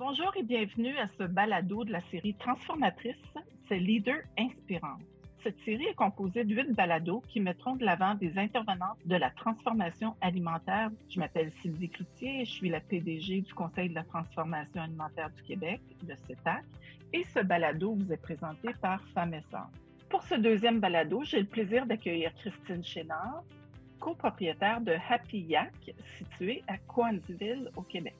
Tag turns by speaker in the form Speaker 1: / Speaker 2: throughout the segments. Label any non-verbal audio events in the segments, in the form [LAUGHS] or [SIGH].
Speaker 1: Bonjour et bienvenue à ce balado de la série Transformatrice, c'est Leader Inspirante. Cette série est composée de huit balados qui mettront de l'avant des intervenantes de la transformation alimentaire. Je m'appelle Sylvie Cloutier je suis la PDG du Conseil de la transformation alimentaire du Québec, le CETAC, et ce balado vous est présenté par Femmes Pour ce deuxième balado, j'ai le plaisir d'accueillir Christine Chénard, copropriétaire de Happy Yak, situé à Coansville, au Québec.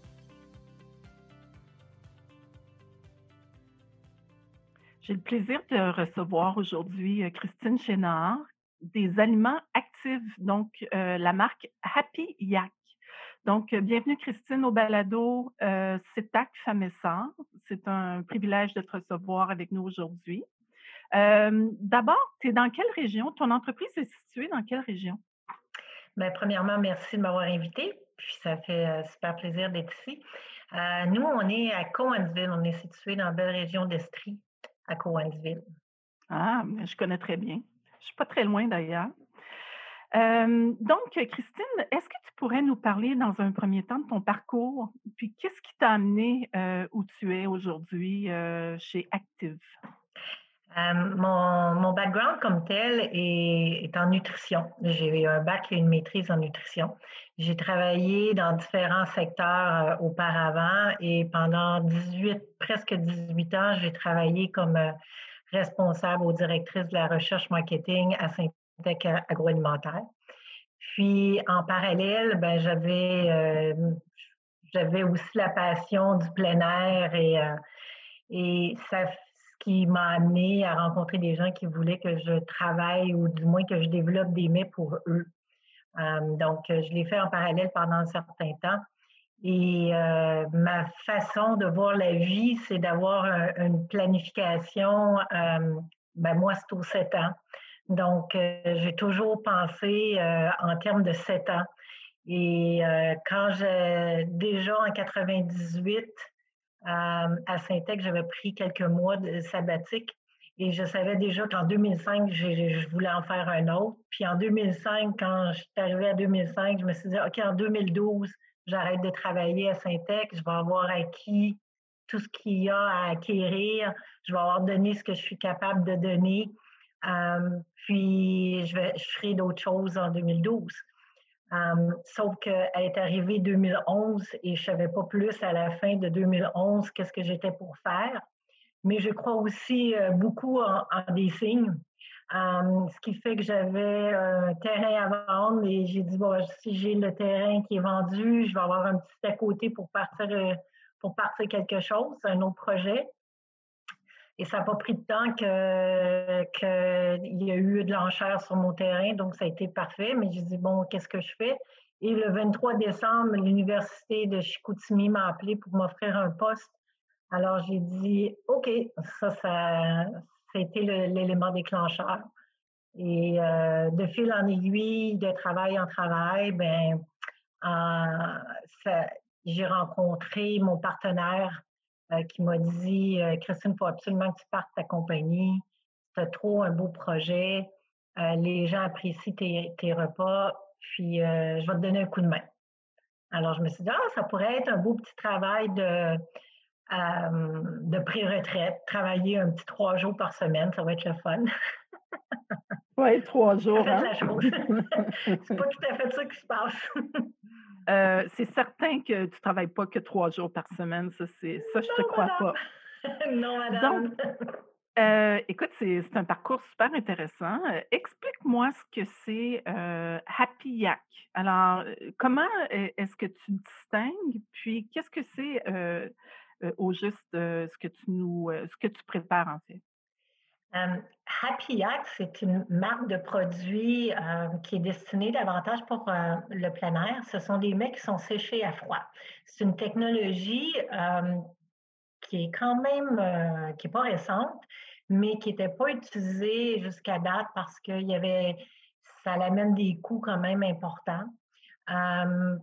Speaker 1: J'ai le plaisir de recevoir aujourd'hui euh, Christine Chénard des aliments actifs, donc euh, la marque Happy Yak. Donc, euh, bienvenue Christine au balado euh, CETAC C'est un privilège de te recevoir avec nous aujourd'hui. D'abord, tu es dans quelle région? Ton entreprise est située dans quelle région?
Speaker 2: Bien, premièrement, merci de m'avoir invité. Puis ça fait super plaisir d'être ici. nous, on est à Cowansville. On est situé dans la belle région d'Estrie, à Cowansville.
Speaker 1: Ah, je connais très bien. Je suis pas très loin d'ailleurs. donc, Christine, est-ce que tu pourrais nous parler dans un premier temps de ton parcours, puis qu'est-ce qui t'a amené où tu es aujourd'hui chez Active?
Speaker 2: Mon, mon, background comme tel est, en nutrition. J'ai eu un bac et une maîtrise en nutrition. J'ai travaillé dans différents secteurs auparavant et pendant 18, presque 18 ans, j'ai travaillé comme responsable ou directrice de la recherche marketing à Syntec agroalimentaire. Puis en parallèle, ben, j'avais j'avais aussi la passion du plein air et, et ça qui m'a amené à rencontrer des gens qui voulaient que je travaille ou du moins que je développe des mets pour eux. Euh, donc, je l'ai fait en parallèle pendant un certain temps. Et euh, ma façon de voir la vie, c'est d'avoir une planification. Euh, ben moi, c'est aux sept ans. Donc, j'ai toujours pensé en termes de sept ans. Et quand j'ai déjà en 98, à Syntec, j'avais pris quelques mois de sabbatique et je savais déjà qu'en 2005, je, voulais en faire un autre. Puis en 2005, quand je suis arrivée à 2005, je me suis dit, OK, en 2012, j'arrête de travailler à Syntec, je vais avoir acquis tout ce qu'il y a à acquérir, je vais avoir donné ce que je suis capable de donner. puis je, vais, je ferai d'autres choses en 2012. Um, sauf qu'elle est arrivée 2011 et je savais pas plus à la fin de 2011 qu'est-ce que j'étais pour faire. Mais je crois aussi euh, beaucoup en, des signes. ce qui fait que j'avais un terrain à vendre et j'ai dit, bon, si j'ai le terrain qui est vendu, je vais avoir un petit à côté pour partir, euh, pour partir quelque chose, un autre projet. Et ça n'a pas pris de temps qu'il y a eu de l'enchère sur mon terrain, donc ça a été parfait. Mais j'ai dit, bon, qu'est-ce que je fais? Et le 23 décembre, l'Université de Chicoutimi m'a appelé pour m'offrir un poste. Alors j'ai dit, OK, ça, ça, a été l'élément déclencheur. Et euh, de fil en aiguille, de travail en travail, ben, j'ai rencontré mon partenaire euh, qui m'a dit euh, Christine, il faut absolument que tu partes ta compagnie. C'est trop un beau projet. Euh, les gens apprécient tes, repas. Puis, je vais te donner un coup de main. Alors, je me suis dit, ah, ça pourrait être un beau petit travail de, de pré-retraite, travailler un petit trois jours par semaine, ça va être le fun.
Speaker 1: oui, trois [LAUGHS] jours.
Speaker 2: Hein? [LAUGHS] c'est pas tout à fait ça qui se passe. [LAUGHS]
Speaker 1: Euh, c'est certain que tu ne travailles pas que trois jours par semaine. Ça, c'est, ça je ne te crois pas. [LAUGHS]
Speaker 2: non, madame.
Speaker 1: Donc, euh, écoute, c'est, un parcours super intéressant. Euh, explique-moi ce que c'est Happy Yak. Alors, comment est-ce que tu distingues? Puis, qu'est-ce que c'est au juste ce que tu nous, ce que tu prépares en fait?
Speaker 2: Happy Yak, c'est une marque de produits qui est destinée davantage pour le plein air. Ce sont des mets qui sont séchés à froid. C'est une technologie qui est quand même, qui n'est pas récente, mais qui n'était pas utilisée jusqu'à date parce qu'il y avait, ça amène des coûts quand même importants.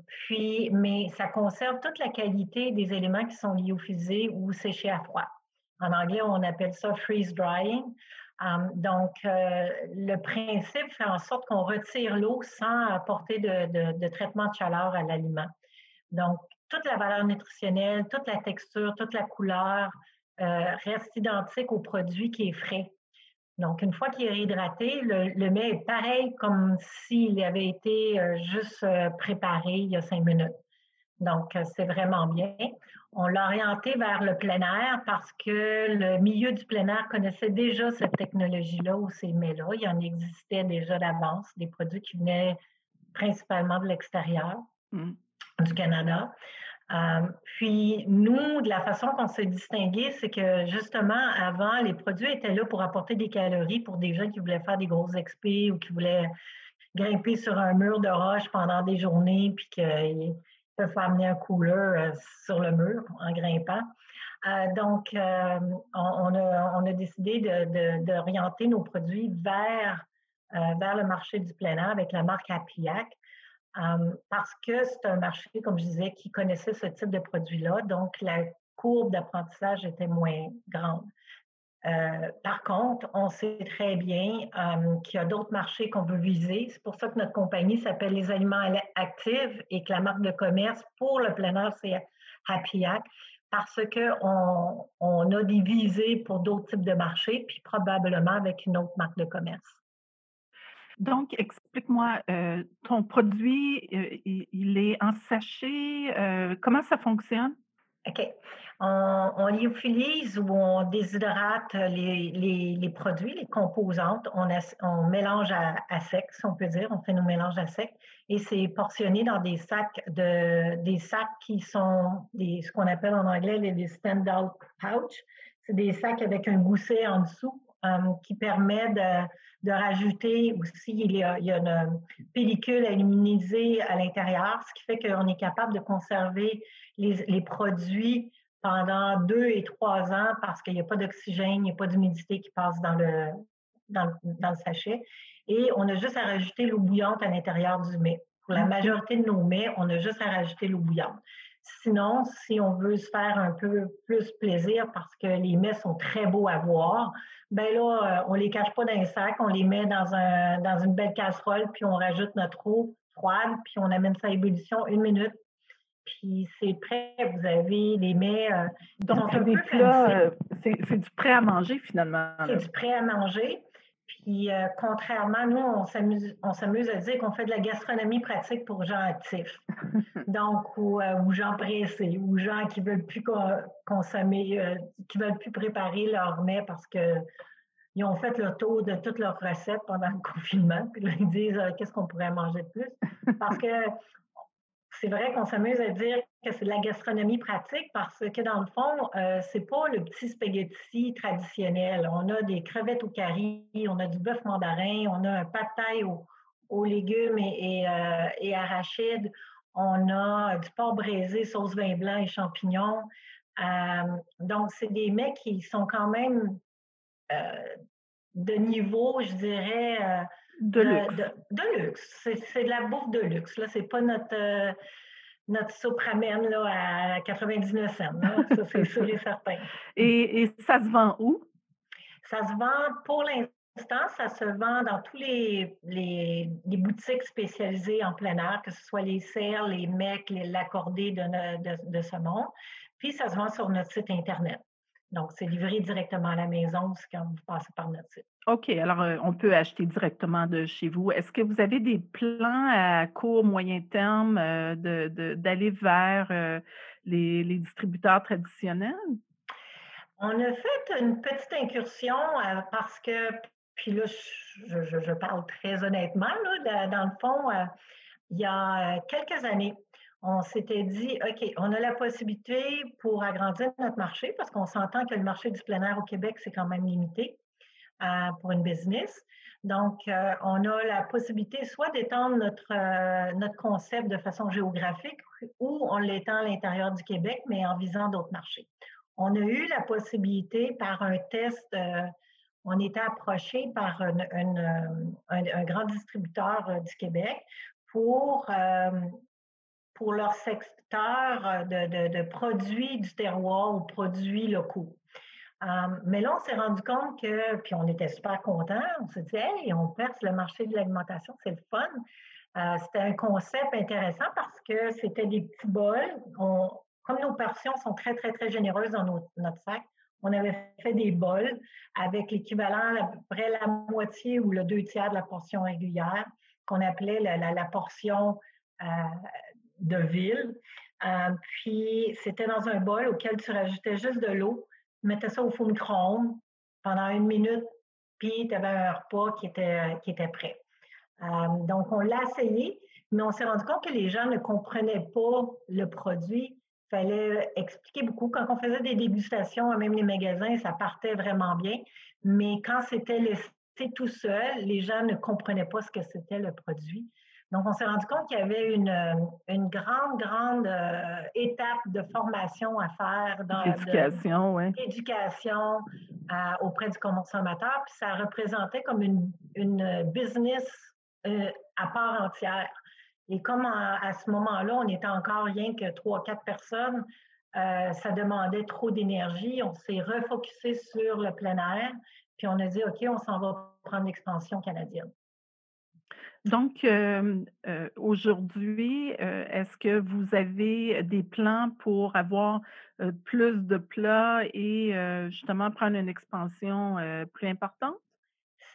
Speaker 2: puis, mais ça conserve toute la qualité des éléments qui sont lyophisés ou séchés à froid. En anglais, on appelle ça freeze drying. Um, donc, euh, le principe fait en sorte qu'on retire l'eau sans apporter de, traitement de chaleur à l'aliment. Donc, toute la valeur nutritionnelle, toute la texture, toute la couleur reste identique au produit qui est frais. Donc, une fois qu'il est réhydraté, le, le, mets est pareil comme s'il avait été juste préparé il y a cinq minutes. Donc, euh, c'est vraiment bien. On l'a orienté vers le plein air parce que le milieu du plein air connaissait déjà cette technologie-là ou ces mets-là. Il y en existait déjà d'avance, des produits qui venaient principalement de l'extérieur mmh. du Canada. Euh, puis nous, de la façon qu'on s'est distingué, c'est que justement, avant, les produits étaient là pour apporter des calories pour des gens qui voulaient faire des grosses expés ou qui voulaient grimper sur un mur de roche pendant des journées, puis qu'ils peuvent amener un couleur euh, sur le mur en grimpant. Euh, donc, euh, on, a, décidé d'orienter nos produits vers, vers le marché du plein air avec la marque Apiac parce que c'est un marché, comme je disais, qui connaissait ce type de produit-là. Donc, la courbe d'apprentissage était moins grande. Euh, par contre, on sait très bien euh, qu'il y a d'autres marchés qu'on veut viser. C'est pour ça que notre compagnie s'appelle Les Aliments Actifs et que la marque de commerce pour le plein air, c'est Happy parce qu'on on a des visées pour d'autres types de marchés, puis probablement avec une autre marque de commerce.
Speaker 1: Donc, explique-moi, euh, ton produit, il est en sachet, comment ça fonctionne?
Speaker 2: OK. On, on lyophilisé ou on déshydrate les, produits, les composantes. On, mélange à, sec, si on peut dire. On fait nos mélanges à sec. Et c'est portionné dans des sacs de des sacs qui sont ce qu'on appelle en anglais les, stand-out pouch. C'est des sacs avec un gousset en dessous qui permet de, de rajouter aussi, il y, a, il y a une pellicule aluminisée à l'intérieur, ce qui fait qu'on est capable de conserver les, les produits pendant deux et trois ans parce qu'il n'y a pas d'oxygène, il n'y a pas d'humidité qui passe dans le, dans, le sachet. Et on a juste à rajouter l'eau bouillante à l'intérieur du mets. Pour la majorité de nos mets, on a juste à rajouter l'eau bouillante. Sinon, si on veut se faire un peu plus plaisir parce que les mets sont très beaux à voir, ben là, euh, on les cache pas dans un sac, on les met dans, un, dans une belle casserole, puis on rajoute notre eau froide, puis on amène ça à ébullition une minute, puis c'est prêt, vous avez des mets. Euh,
Speaker 1: Donc, c'est des plats, euh, c'est du prêt à manger finalement.
Speaker 2: C'est du prêt à manger. Puis, euh, contrairement, nous, on s'amuse à dire qu'on fait de la gastronomie pratique pour gens actifs. [LAUGHS] Donc, ou, gens pressés, ou gens qui veulent plus consommer, qui veulent plus préparer leurs mets parce que ils ont fait le tour de toutes leurs recettes pendant le [LAUGHS] confinement. Puis là, ils disent qu'est-ce qu'on pourrait manger de plus? Parce que c'est vrai qu'on s'amuse à dire que c'est de la gastronomie pratique parce que dans le fond, euh, c'est pas le petit spaghetti traditionnel. On a des crevettes au curry, on a du bœuf mandarin, on a un pâte taille aux, légumes et, et, euh, arachides, on a du porc braisé, sauce vin blanc et champignons. Euh, donc, c'est des mets qui sont quand même de niveau, je dirais,
Speaker 1: de luxe.
Speaker 2: De, luxe. C'est de la bouffe de luxe. Là, c'est pas notre, euh, notre soupe ramen là, à 99 cents. Ça, c'est [LAUGHS] sûr et certain.
Speaker 1: Et, ça se vend où?
Speaker 2: Ça se vend, pour l'instant, ça se vend dans tous les, les, boutiques spécialisées en plein air, que ce soit les serres, les mecs, l'accordé de, de, de ce monde. Puis, ça se vend sur notre site Internet. Donc, c'est livré directement à la maison quand vous passez par notre site.
Speaker 1: OK, alors euh, on peut acheter directement de chez vous. Est-ce que vous avez des plans à court, moyen terme euh, d'aller vers euh, les, distributeurs traditionnels?
Speaker 2: On a fait une petite incursion parce que, puis là, je, parle très honnêtement, là, dans le fond, il y a quelques années, on s'était dit, OK, on a la possibilité pour agrandir notre marché parce qu'on s'entend que le marché du plein air au Québec, c'est quand même limité euh, pour une business. Donc, euh, on a la possibilité soit d'étendre notre, euh, concept de façon géographique ou on l'étend à l'intérieur du Québec, mais en visant d'autres marchés. On a eu la possibilité par un test, on était approché par un, grand distributeur du Québec pour pour leur secteur euh, de, produits du terroir ou produits locaux. Euh, mais là, on s'est rendu compte que, puis on était super contents, on s'est dit, hey, on perce le marché de l'alimentation, c'est le fun. c'était un concept intéressant parce que c'était des petits bols. comme nos portions sont très, très, très généreuses dans notre sac, on avait fait des bols avec l'équivalent à peu près la moitié ou le deux tiers de la portion régulière qu'on appelait la, portion euh, de ville. Euh, puis c'était dans un bol auquel tu rajoutais juste de l'eau, tu mettais ça au four micro-ondes pendant une minute, puis tu avais un repas qui était, prêt. Euh, donc on l'a essayé, mais on s'est rendu compte que les gens ne comprenaient pas le produit fallait expliquer beaucoup. Quand on faisait des dégustations, même les magasins, ça partait vraiment bien. Mais quand c'était laissé tout seul, les gens ne comprenaient pas ce que c'était le produit. Donc, on s'est rendu compte qu'il y avait une, une grande, grande euh, étape de formation à faire.
Speaker 1: dans L'éducation, oui.
Speaker 2: Éducation euh, auprès du consommateur. Puis ça représentait comme une, une business euh, à part entière. Et comme à, ce moment-là, on était encore rien que trois, quatre personnes, euh, ça demandait trop d'énergie. On s'est refocusé sur le plein air, puis on a dit, OK, on s'en va prendre l'expansion canadienne.
Speaker 1: Donc, euh, euh, aujourd'hui, est-ce que vous avez des plans pour avoir plus de plats et justement prendre une expansion plus importante?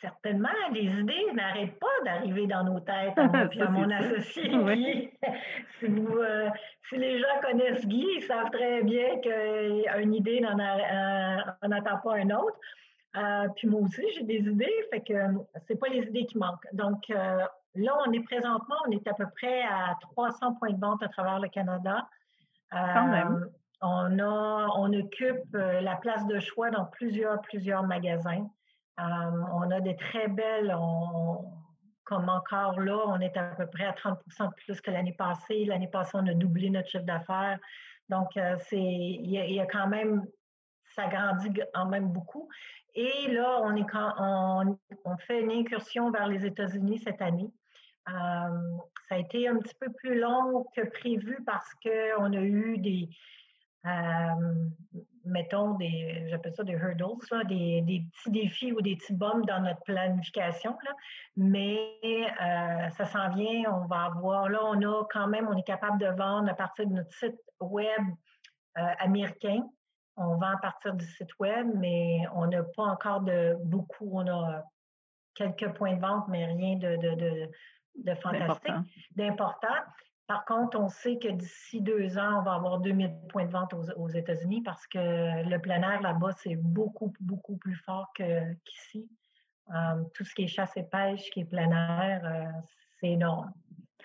Speaker 2: certainement, les idées n'arrêtent pas d'arriver dans nos têtes, à et à mon [LAUGHS] associé. [LAUGHS] si, euh, si, les gens connaissent Guy, ils savent très bien qu'une idée n'en attend pas une autre. Euh, puis moi aussi, j'ai des idées, fait que c'est pas les idées qui manquent. Donc euh, là, on est présentement, on est à peu près à 300 points de vente à travers le Canada.
Speaker 1: Quand même.
Speaker 2: On, a, on occupe la place de choix dans plusieurs, plusieurs magasins. Euh, on a des très belles, comme encore là, on est à peu près à 30 de plus que l'année passée. L'année passée, on a doublé notre chiffre d'affaires. Donc, euh, c'est, il y, a quand même, ça grandit quand même beaucoup. Et là, on, est on, on fait une incursion vers les États-Unis cette année. Euh, ça a été un petit peu plus long que prévu parce qu'on a eu des, mettons, des, j'appelle ça des hurdles, des, des, petits défis ou des petits bums dans notre planification. Là. Mais euh, ça s'en vient, on va avoir, là, on a quand même, on est capable de vendre à partir de notre site web euh, américain. On vend à partir du site web, mais on n'a pas encore de beaucoup. On a quelques points de vente, mais rien de, de, de, de fantastique, d'important. Par contre, on sait que d'ici deux ans, on va avoir 2000 points de vente aux, États-Unis parce que le plein air là-bas, c'est beaucoup, beaucoup plus fort qu'ici. Euh, tout ce qui est chasse et pêche, qui est plein air, euh, c'est énorme.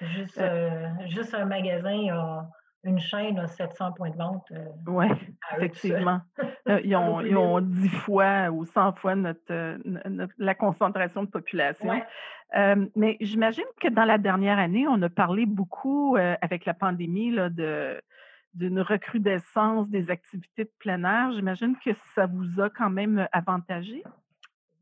Speaker 2: Juste, euh, juste un magasin a une chaîne a 700 points de vente.
Speaker 1: oui, effectivement. [LAUGHS] ils, ont, ils, ont, 10 fois ou 100 fois notre, la concentration de population mais j'imagine que dans la dernière année, on a parlé beaucoup avec la pandémie là, de, d'une recrudescence des activités de plein air. J'imagine que ça vous a quand même avantagé?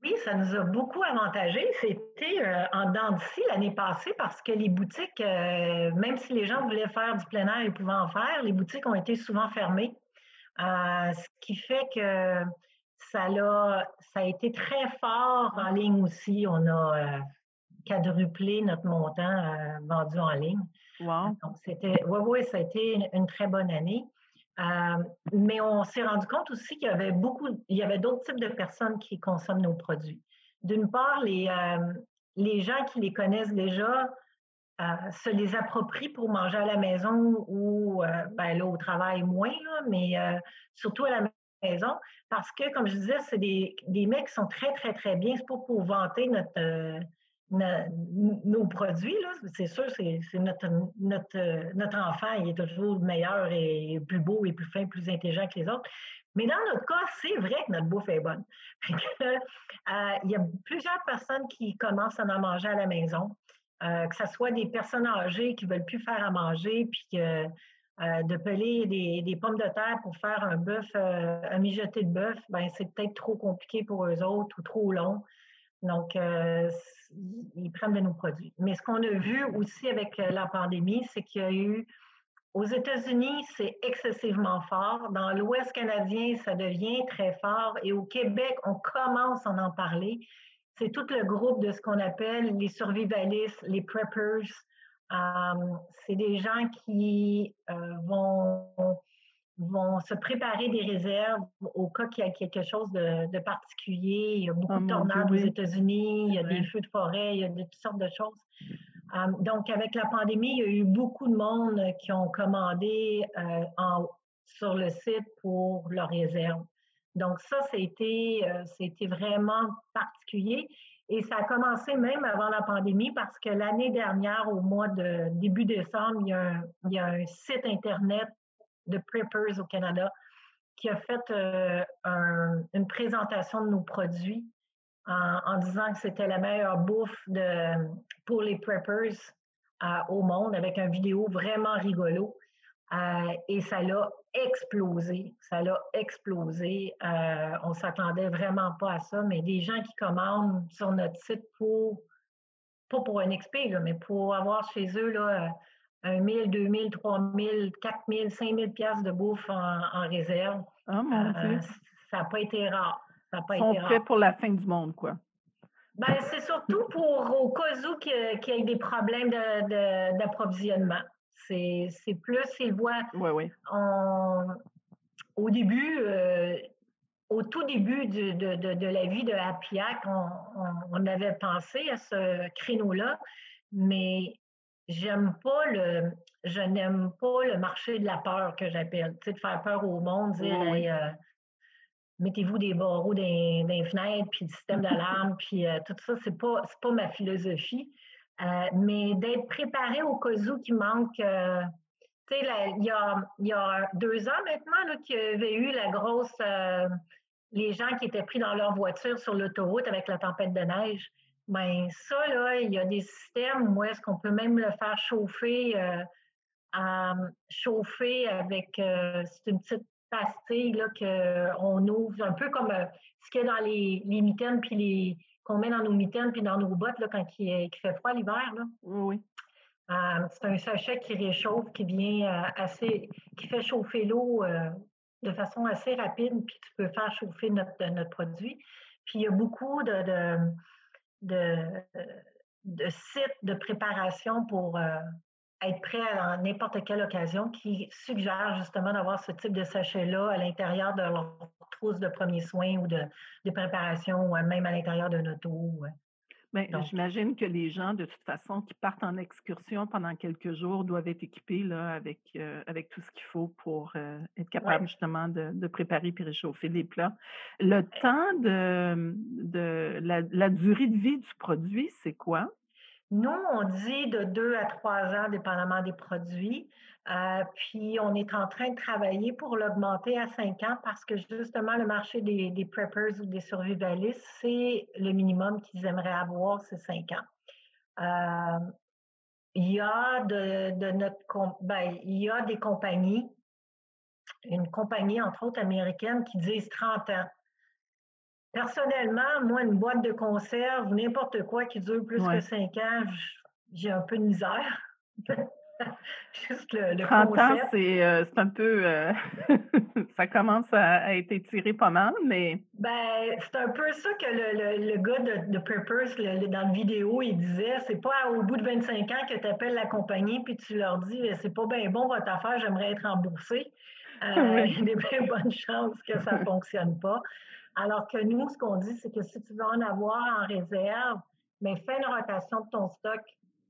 Speaker 2: Oui, ça nous a beaucoup avantagé. C'était en dents d'ici l'année passée parce que les boutiques, même si les gens voulaient faire du plein air et pouvaient en faire, les boutiques ont été souvent fermées. ce qui fait que ça a, ça a été très fort en ligne aussi. On a quadruplé notre montant euh, vendu en ligne.
Speaker 1: Wow.
Speaker 2: Donc, c'était, oui, oui, ça a été une, très bonne année. Euh, mais on s'est rendu compte aussi qu'il y avait beaucoup, il y avait d'autres types de personnes qui consomment nos produits. D'une part, les, euh, les gens qui les connaissent déjà se les approprient pour manger à la maison ou ben là, au travail moins, mais surtout à la maison, parce que, comme je disais, c'est des, des mecs qui sont très, très, très bien. C'est pas pour vanter notre, nos produits, c'est sûr, c'est notre, enfant, il est toujours meilleur et plus beau et plus fin, plus intelligent que les autres. Mais dans notre cas, c'est vrai que notre bouffe est bonne. [LAUGHS] Euh, il y a plusieurs personnes qui commencent à en manger à la maison, euh, que ce soit des personnes âgées qui ne veulent plus faire à manger, puis euh, de peler des, des, pommes de terre pour faire un bœuf, un mijoté de bœuf, ben, c'est peut-être trop compliqué pour eux autres ou trop long. Donc, ils prennent de nos produits. Mais ce qu'on a vu aussi avec euh, la pandémie, c'est qu'il y a eu, aux États-Unis, c'est excessivement fort. Dans l'Ouest canadien, ça devient très fort. Et au Québec, on commence à en parler. C'est tout le groupe de ce qu'on appelle les survivalistes, les preppers, c'est des gens qui vont vont se préparer des réserves au cas qu'il y a quelque chose de, particulier. Il y a beaucoup oh de tornades aux États-Unis, il y a des feux de forêt, il y a de, toutes sortes de choses. Euh, donc, avec la pandémie, il y a eu beaucoup de monde qui ont commandé euh, en, sur le site pour leurs réserves. Donc, ça, c'était euh, vraiment particulier. Et ça a commencé même avant la pandémie parce que l'année dernière, au mois de début décembre, il y a il y a un site Internet de Preppers au Canada qui a fait euh, une présentation de nos produits en, disant que c'était la meilleure bouffe pour les preppers euh, au monde avec une vidéo vraiment rigolo. Euh, et ça l'a explosé. Ça l'a explosé. on s'attendait vraiment pas à ça, mais des gens qui commandent sur notre site pour, pas pour un XP, mais pour avoir chez eux là, 1 000, 2 000, 3 000, 4 000, 5 000 piastres de bouffe en, réserve.
Speaker 1: Oh mon euh, Dieu.
Speaker 2: Ça n'a pas été rare. Ça
Speaker 1: Ils sont prêts pour la fin du monde, quoi.
Speaker 2: Ben, c'est surtout pour au cas où qu'il y ait des problèmes d'approvisionnement. C'est plus, ils voient.
Speaker 1: Oui, oui.
Speaker 2: au début, euh, au tout début de, de, de, la vie de Hapiac, on, on, avait pensé à ce créneau-là, mais j'aime pas le, je n'aime pas le marché de la peur que j'appelle. Tu sais, de faire peur au monde, dire, euh, mettez-vous des barreaux dans, les fenêtres, puis du système [LAUGHS] d'alarme, puis euh, tout ça, c'est pas, pas ma philosophie. Euh, mais d'être préparé au cas où qui manque. tu sais, il y a, y a deux ans maintenant qu'il y avait eu la grosse. les gens qui étaient pris dans leur voiture sur l'autoroute avec la tempête de neige. Bien, ça, là, il y a des systèmes où est-ce qu'on peut même le faire chauffer, euh, chauffer avec, euh, c'est une petite pastille qu'on ouvre, un peu comme euh, ce qu'il y a dans les, les mitaines, puis les, qu'on met dans nos mitaines, puis dans nos bottes là, quand il, fait froid l'hiver.
Speaker 1: Oui.
Speaker 2: c'est un sachet qui réchauffe, qui vient assez, qui fait chauffer l'eau de façon assez rapide, puis tu peux faire chauffer notre, notre produit. Puis il y a beaucoup de de, de sites de préparation pour euh, être prêt à n'importe quelle occasion qui suggèrent justement d'avoir ce type de sachet-là à l'intérieur de leur trousse de premiers soins ou de, de préparation ou même à l'intérieur d'un auto.
Speaker 1: Ben, j'imagine que les gens, de toute façon, qui partent en excursion pendant quelques jours doivent être équipés là, avec, euh, avec tout ce qu'il faut pour euh, être capable justement de, préparer et réchauffer les plats. Le temps de, de la, durée de vie du produit, c'est quoi?
Speaker 2: Nous, on dit de deux à trois ans, dépendamment des produits. Euh, puis, on est en train de travailler pour l'augmenter à cinq ans parce que justement, le marché des, des preppers ou des survivalistes, c'est le minimum qu'ils aimeraient avoir, c'est cinq ans. Euh, il y a de, de notre ben, il y a des compagnies, une compagnie entre autres américaine qui disent 30 ans. Personnellement, moi, une boîte de conserve, n'importe quoi qui dure plus que cinq ans, j'ai un peu de misère. [LAUGHS]
Speaker 1: Juste le, 30 ans, euh, c'est un peu. Euh, [LAUGHS] ça commence à, être étiré pas mal, mais.
Speaker 2: Ben, c'est un peu ça que le, le, gars de, de Purpose, dans la vidéo, il disait c'est pas au bout de 25 ans que tu appelles la compagnie puis tu leur dis c'est pas bien bon votre affaire, j'aimerais être remboursé. Euh, [LAUGHS] il y a des bien bonnes chances que ça ne fonctionne pas. Alors que nous, ce qu'on dit, c'est que si tu veux en avoir en réserve, mais ben, fais une rotation de ton stock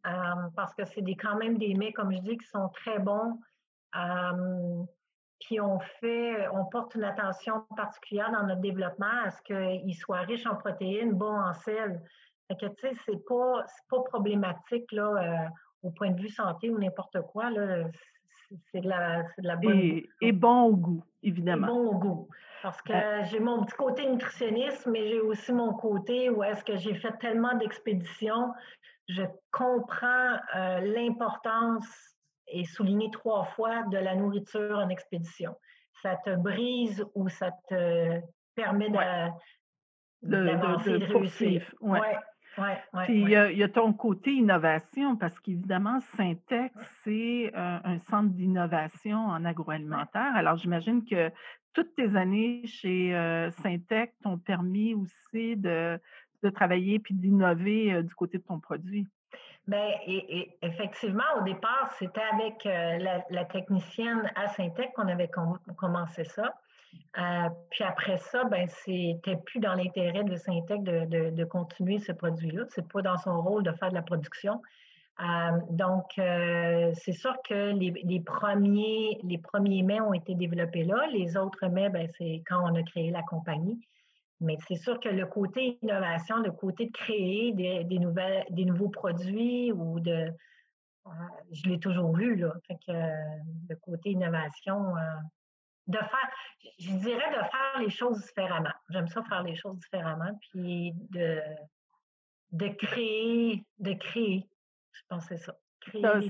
Speaker 2: euh, parce que c'est des, quand même des mets, comme je dis, qui sont très bons. Euh, puis on fait, on porte une attention particulière dans notre développement à ce qu'ils soient riches en protéines, bons en sel. Fait que, tu sais, c'est pas, pas problématique, là, euh, au point de vue santé ou n'importe quoi, là. C'est de la, de la bonne
Speaker 1: et, et, bon au goût, évidemment.
Speaker 2: Et bon au goût. Parce que j'ai mon petit côté nutritionniste, mais j'ai aussi mon côté où est-ce que j'ai fait tellement d'expéditions je comprends euh, l'importance, et souligné trois fois, de la nourriture en expédition. Ça te brise ou ça te permet de,
Speaker 1: de, de, réussir. Ouais. Ouais, Puis il y, a ton côté innovation, parce qu'évidemment, Syntex, c'est euh, un centre d'innovation en agroalimentaire. Alors, j'imagine que toutes tes années chez euh, Syntex t'ont permis aussi de, de travailler puis d'innover du côté de ton produit?
Speaker 2: Bien, et, effectivement, au départ, c'était avec euh, la, technicienne à Syntec qu'on avait commencé ça. Euh, puis après ça, ben, c'était plus dans l'intérêt de Syntec de, de, continuer ce produit-là. C'est pas dans son rôle de faire de la production. Euh, donc, c'est sûr que les, les, premiers, les premiers mets ont été développés là. Les autres mets, ben, c'est quand on a créé la compagnie. Mais c'est sûr que le côté innovation, le côté de créer des, nouvelles, des nouveaux produits ou de. Euh, je l'ai toujours vu, là. Que le côté innovation, euh, de faire, je dirais de faire les choses différemment. J'aime ça faire les choses différemment, puis de, de créer, de créer. Je pense que c'est ça.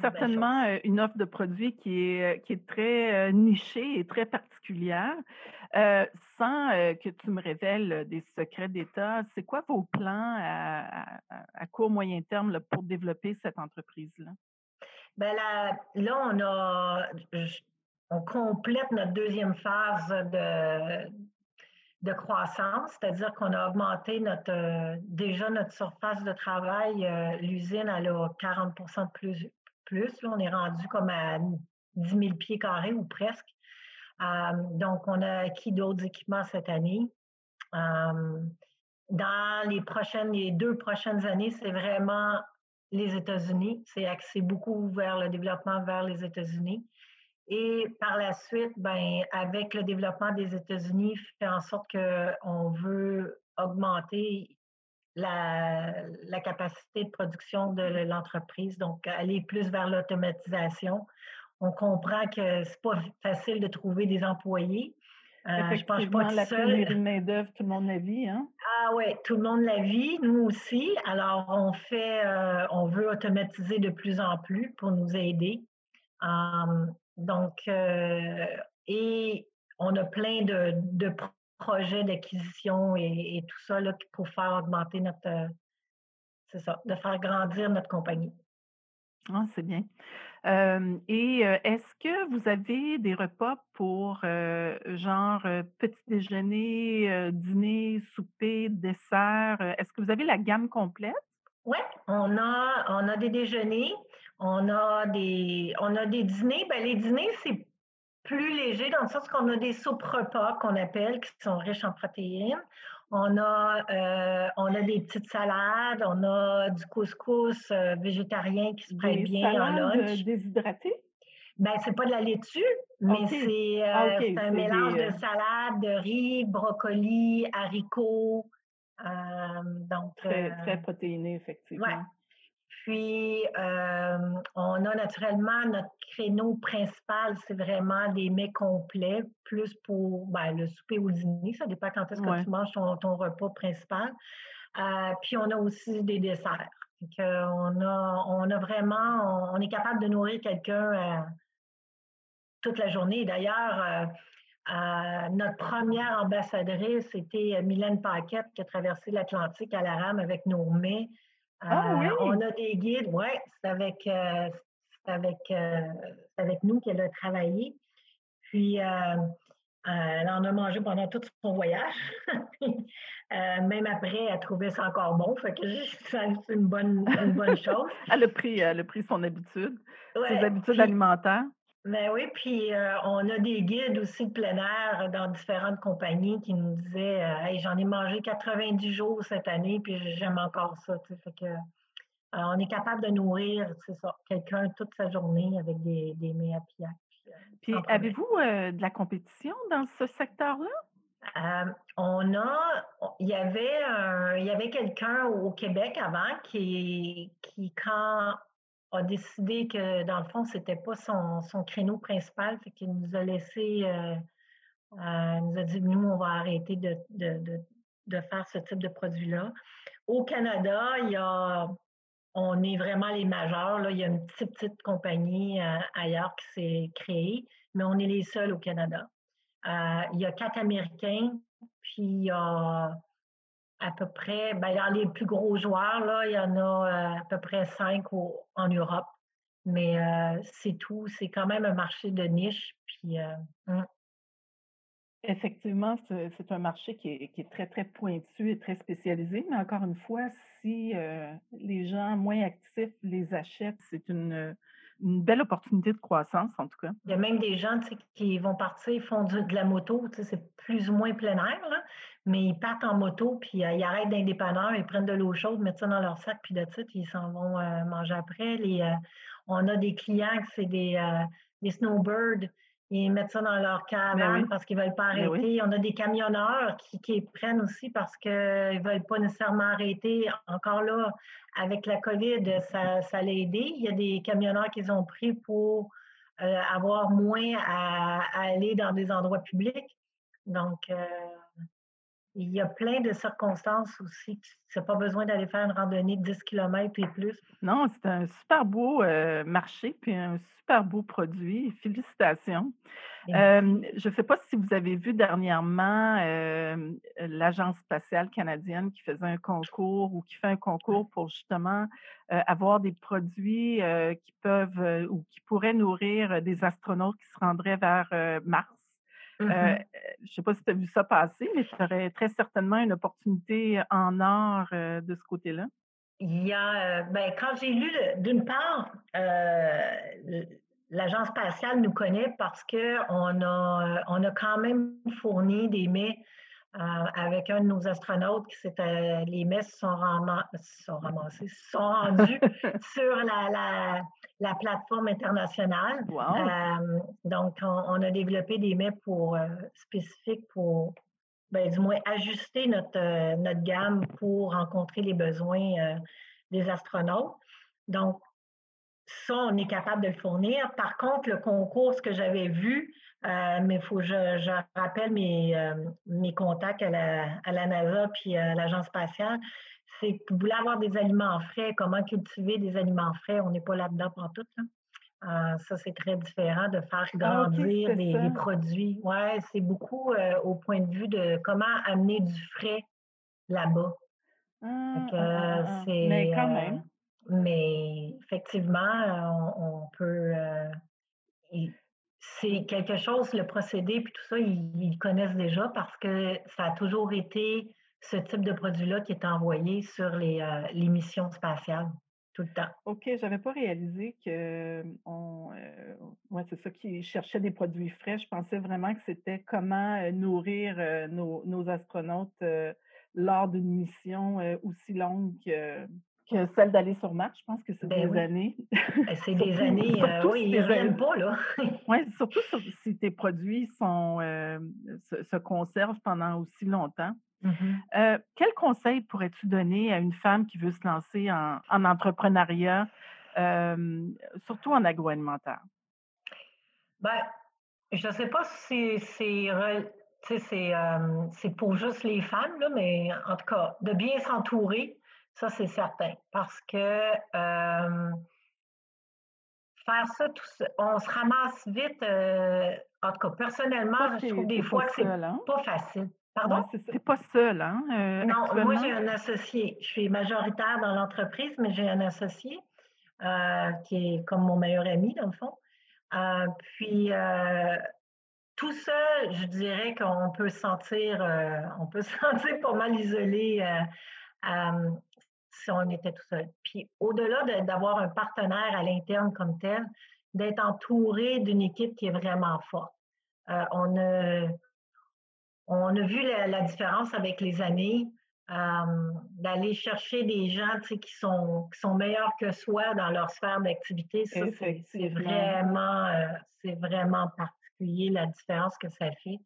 Speaker 1: Certainement une offre de produits qui est, qui est très nichée et très particulière. Euh, sans euh, que tu me révèles des secrets d'État, c'est quoi vos plans à, court, moyen terme pour développer cette entreprise-là?
Speaker 2: Ben là, là, on a, on complète notre deuxième phase de, de croissance, c'est-à-dire qu'on a augmenté notre, déjà notre surface de travail. L'usine, elle a 40% de plus. plus on est rendu comme à 10 000 pieds carrés ou presque. Euh, donc, on a acquis d'autres équipements cette année. Euh, dans les prochaines, les deux prochaines années, c'est vraiment les États-Unis. C'est axé beaucoup vers le développement vers les États-Unis. Et par la suite, ben, avec le développement des États-Unis, fait en sorte qu'on veut augmenter la, la, capacité de production de l'entreprise, donc aller plus vers l'automatisation on comprend que c'est pas facile de trouver des employés.
Speaker 1: Euh, je pense pas la pénurie de main-d'œuvre, tout le monde la vit, hein?
Speaker 2: Ah oui, tout le monde la vit, nous aussi. Alors, on fait, euh, on veut automatiser de plus en plus pour nous aider. Hum, donc, euh, et on a plein de, projets d'acquisition et, tout ça là, pour faire augmenter notre, c'est ça, de faire grandir notre compagnie.
Speaker 1: Ah, c'est bien et est-ce que vous avez des repas pour genre petit déjeuner, dîner, souper, dessert? Est-ce que vous avez la gamme complète?
Speaker 2: Oui, on a, on a des déjeuners, on a des, on a des dîners. Ben, les dîners, c'est plus léger dans le sens qu'on a des soupes repas qu'on appelle, qui sont riches en protéines. On a, euh, on a des petites salades, on a du couscous euh, végétarien qui se prête bien en
Speaker 1: euh, lunch. déshydraté?
Speaker 2: Ben, c'est pas de la laitue, mais c'est ah, un mélange de salade, de riz, brocoli, haricots. donc,
Speaker 1: très, très protéiné, effectivement. Ouais.
Speaker 2: Puis, euh, on a naturellement notre créneau principal, c'est vraiment des mets complets, plus pour ben, le souper ou le dîner. Ça dépend quand est-ce que tu manges ton, repas principal. Euh, puis, on a aussi des desserts. on, a, on a vraiment, on, est capable de nourrir quelqu'un euh, toute la journée. D'ailleurs, notre première ambassadrice, c'était Mylène Paquette qui a traversé l'Atlantique à la rame avec nos mets.
Speaker 1: Ah euh, oui?
Speaker 2: On a des guides, oui, c'est avec, euh, avec, euh, avec nous qu'elle a travaillé. Puis, elle en a mangé pendant tout son voyage. [LAUGHS] même après, elle trouvait ça encore bon. Fait que [LAUGHS] c'est une bonne, une bonne chose.
Speaker 1: elle, a pris, elle a pris son habitude, ses habitudes alimentaires.
Speaker 2: Ben oui, puis euh, on a des guides aussi de plein air dans différentes compagnies qui nous disaient euh, j'en ai mangé 90 jours cette année, puis j'aime encore ça. Fait que, euh, on est capable de nourrir quelqu'un toute sa journée avec des, des à
Speaker 1: Puis, avez-vous de la compétition dans ce secteur-là?
Speaker 2: on a, il y avait, il y avait quelqu'un au Québec avant qui, qui quand a décidé que, dans le fond, c'était pas son, créneau principal, fait qu'il nous a laissé, euh, euh, nous a dit, nous, on va arrêter de faire ce type de produit-là. Au Canada, il y a, on est vraiment les majeurs. Là. Il y a une petite, petite compagnie euh, ailleurs qui s'est créée, mais on est les seuls au Canada. il y a quatre Américains, puis il y a à peu près, ben, dans les plus gros joueurs, là, il y en a euh, à peu près cinq en Europe. Mais euh, c'est tout. C'est quand même un marché de niche. Puis, euh, hum.
Speaker 1: Effectivement, c'est un marché qui est très, très pointu et très spécialisé, mais encore une fois, si, les gens moins actifs les achètent, c'est une, une belle opportunité de croissance, en tout cas.
Speaker 2: Il y a même des gens, qui vont partir, ils font du de la moto, c'est plus ou moins plein air, mais ils partent en moto, puis, heu, ils arrêtent dépanneurs, ils prennent de l'eau chaude, mettent ça dans leur sac, puis that's it, ils s'en vont, heu, manger après. Heu, on a des clients que c'est des, des snowbirds, ils mettent ça dans leur caravane
Speaker 1: oui,
Speaker 2: parce qu'ils veulent pas
Speaker 1: oui.
Speaker 2: arrêter. On a des camionneurs qui qui prennent aussi parce qu'ils veulent pas nécessairement arrêter. Encore là, avec la COVID, ça ça l'a aidé. Il y a des camionneurs qu'ils ont pris pour, heu, avoir moins à à aller dans des endroits publics. Donc, heu, il y a plein de circonstances aussi. Tu as pas besoin d'aller faire une randonnée de 10 kilomètres et plus.
Speaker 1: Non, c'est un super beau, heu, marché, puis un super beau produit. Félicitations.
Speaker 2: Merci.
Speaker 1: je ne sais pas si vous avez vu dernièrement, hem, l'Agence spatiale canadienne qui faisait un concours ou qui fait un concours pour justement, avoir des produits, qui peuvent, ou qui pourraient nourrir, des astronautes qui se rendraient vers, heu, Mars. Heu,
Speaker 2: Mmh
Speaker 1: je ne sais pas si tu as vu ça passer, mais tu aurais très certainement une opportunité en or, heu, de ce côté-là.
Speaker 2: Il y a, heu, ben, quand j'ai lu d'une part, l'agence spatiale nous connaît parce qu'on a, on a quand même fourni des mets, avec un de nos astronautes qui s'était les mets se sont sont ramassés, sont rendus [LAUGHS] sur la la la plateforme internationale.
Speaker 1: Wow!
Speaker 2: Hem, donc on on a développé des mets pour, heu, spécifiques pour ben, du moins ajuster notre, euh, notre gamme pour rencontrer les besoins euh, des astronautes. Donc, ça, on est capable de le fournir. Par contre, le concours, ce que j'avais vu, euh, mais il faut que je, je rappelle mes, euh, mes contacts à la, à la NASA puis à l'Agence spatiale, c'est que vous voulez avoir des aliments frais, comment cultiver des aliments frais, on n'est pas là-dedans pour tout. Là. Euh, ça, c'est très différent de faire
Speaker 1: Ah
Speaker 2: grandir
Speaker 1: c'était
Speaker 2: des, produits. Ouais, c'est beaucoup euh, au point de vue de comment amener du frais là-bas.
Speaker 1: Ah, ah, ah,
Speaker 2: euh,
Speaker 1: ah, ah. Mais quand
Speaker 2: euh,
Speaker 1: même.
Speaker 2: mais effectivement, on, on peut, et c'est quelque chose, le procédé puis tout ça, ils, ils connaissent déjà parce que ça a toujours été ce type de produit-là qui est envoyé sur les, euh, les missions spatiales tout le temps.
Speaker 1: OK, j'avais pas réalisé que, on, heu, ouais, c'est ça, qu'ils cherchaient des produits frais. Je pensais vraiment que c'était comment, heu, nourrir, nos nos astronautes, lors d'une mission, aussi longue que que celle d'aller sur Mars. Je pense que c'est
Speaker 2: Ben
Speaker 1: des
Speaker 2: oui,
Speaker 1: années.
Speaker 2: Ben, c'est [LAUGHS] des
Speaker 1: Surtout
Speaker 2: années, euh,
Speaker 1: surtout
Speaker 2: oui,
Speaker 1: si
Speaker 2: ils reviennent pas, là. [LAUGHS]
Speaker 1: ouais, surtout sur si tes produits sont, hem, se se conservent pendant aussi longtemps.
Speaker 2: Mhm.
Speaker 1: Heu, quel conseil pourrais-tu donner à une femme qui veut se lancer en en entrepreneuriat, surtout en agroalimentaire?
Speaker 2: Ben, je sais pas si c'est c'est euh, pour juste les femmes, là, mais en tout cas, de bien s'entourer, ça c'est certain. Parce que euh, faire ça, tout on se ramasse vite. euh, en tout cas, personnellement, je trouve des fois que c'est
Speaker 1: hein?
Speaker 2: pas facile. Pardon?
Speaker 1: C'est pas seule, hein, heu,
Speaker 2: Non, moi j'ai un associé. Je suis majoritaire dans l'entreprise, mais j'ai un associé euh, qui est comme mon meilleur ami, dans le fond. Euh, puis, euh, Tout seul, je dirais qu'on peut se sentir, on peut [LAUGHS] se sentir pas mal isolé, si on était tout seul. Puis au-delà de d'avoir un partenaire à l'interne comme tel, d'être entouré d'une équipe qui est vraiment forte. Heu, on a on a vu la la différence avec les années, hem, d'aller chercher des gens, qui sont qui sont meilleurs que soi dans leur sphère d'activité. Ça, c'est c'est
Speaker 1: Effectivement.
Speaker 2: vraiment, heu, c'est vraiment particulier la différence que ça fait.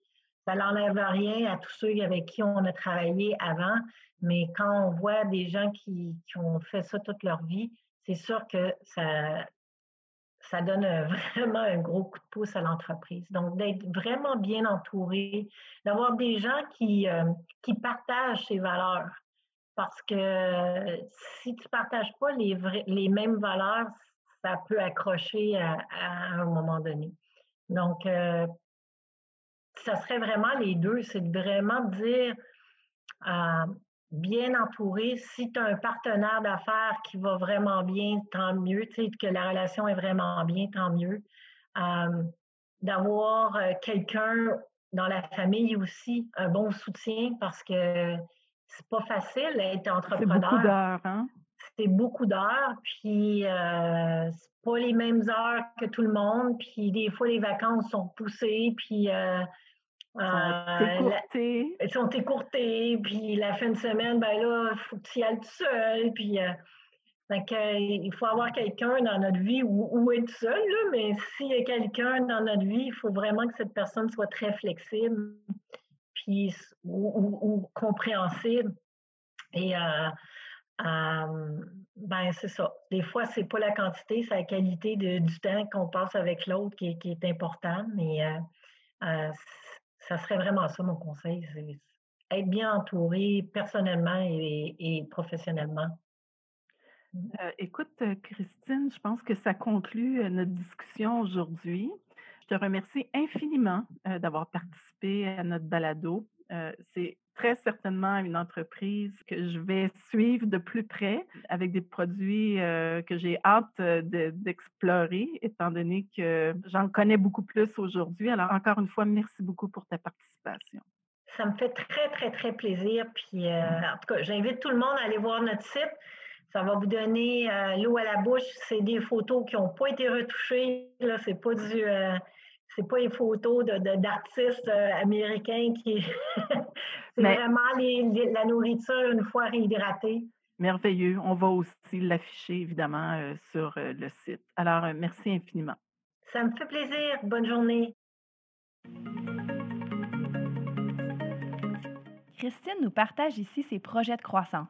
Speaker 2: Ça n'enlève rien à tous ceux avec qui on a travaillé avant, mais quand on voit des gens qui qui ont fait ça toute leur vie, c'est sûr que ça ça donne [LAUGHS] vraiment un gros coup de pouce à l'entreprise. Donc, d'être vraiment bien entouré, d'avoir des gens qui, euh, qui partagent ces valeurs. Parce que euh, si tu ne partages pas les, vrais- les mêmes valeurs, ça peut accrocher à, à un moment donné. Donc, euh, ça serait vraiment les deux, c'est de vraiment dire euh, bien entouré. Si tu as un partenaire d'affaires qui va vraiment bien, tant mieux. Tu sais, que la relation est vraiment bien, tant mieux. Euh, D'avoir euh, quelqu'un dans la famille aussi, un bon soutien parce que c'est pas facile d'être entrepreneur.
Speaker 1: C'est beaucoup d'heures, hein?
Speaker 2: C'est beaucoup d'heures, puis euh, c'est pas les mêmes heures que tout le monde, puis des fois les vacances sont poussées, puis euh,
Speaker 1: euh,
Speaker 2: elles sont écourtées, puis la fin de semaine, ben là, il faut que tu y ailles tout seul, puis euh, il faut avoir quelqu'un dans notre vie ou, être seul, là, mais s'il y a quelqu'un dans notre vie, il faut vraiment que cette personne soit très flexible puis, ou, compréhensible. Et euh, ben c'est ça. Des fois, c'est pas la quantité, c'est la qualité de, du temps qu'on passe avec l'autre qui, qui, est important. Mais ça serait vraiment ça mon conseil, c'est être bien entouré personnellement et, professionnellement.
Speaker 1: Mmh. Euh, écoute, euh, Christine, je pense que ça conclut euh, notre discussion aujourd'hui. Je te remercie infiniment d'avoir participé à notre balado. C'est très certainement une entreprise que je vais suivre de plus près avec des produits que j'ai hâte d'explorer, étant donné que j'en connais beaucoup plus aujourd'hui. Alors, encore une fois, merci beaucoup pour ta participation.
Speaker 2: Ça me fait très, très, très plaisir. Puis, en tout cas, j'invite tout le monde à aller voir notre site. Ça va vous donner l'eau à la bouche. C'est des photos qui n'ont pas été retouchées. Là, c'est pas du c'est pas les photos d'artistes euh, américains qui. [LAUGHS] c'est vraiment la nourriture une fois réhydratée.
Speaker 1: Merveilleux. On va aussi l'afficher, évidemment, euh, sur euh, le site. Alors, merci infiniment.
Speaker 2: Ça me fait plaisir. Bonne journée.
Speaker 3: Christine nous partage ici ses projets de croissance.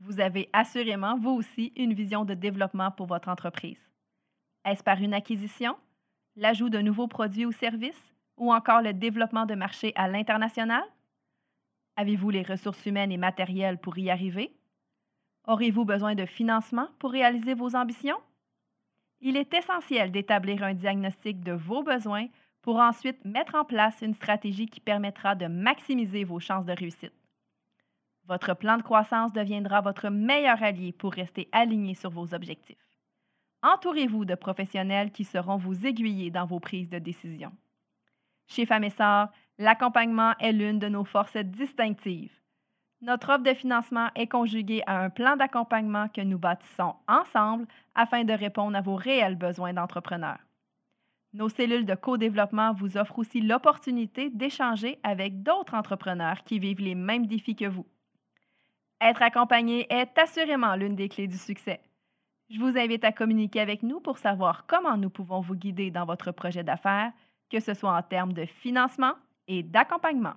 Speaker 3: Vous avez assurément, vous aussi, une vision de développement pour votre entreprise. Est-ce par une acquisition? L'ajout de nouveaux produits ou services ou encore le développement de marchés à l'international? Avez-vous les ressources humaines et matérielles pour y arriver? Aurez-vous besoin de financement pour réaliser vos ambitions? Il est essentiel d'établir un diagnostic de vos besoins pour ensuite mettre en place une stratégie qui permettra de maximiser vos chances de réussite. Votre plan de croissance deviendra votre meilleur allié pour rester aligné sur vos objectifs. Entourez-vous de professionnels qui seront vous aiguiller dans vos prises de décision. Chez Famessor, l'accompagnement est l'une de nos forces distinctives. Notre offre de financement est conjuguée à un plan d'accompagnement que nous bâtissons ensemble afin de répondre à vos réels besoins d'entrepreneurs. Nos cellules de co-développement vous offrent aussi l'opportunité d'échanger avec d'autres entrepreneurs qui vivent les mêmes défis que vous. Être accompagné est assurément l'une des clés du succès. Je vous invite à communiquer avec nous pour savoir comment nous pouvons vous guider dans votre projet d'affaires, que ce soit en termes de financement et d'accompagnement.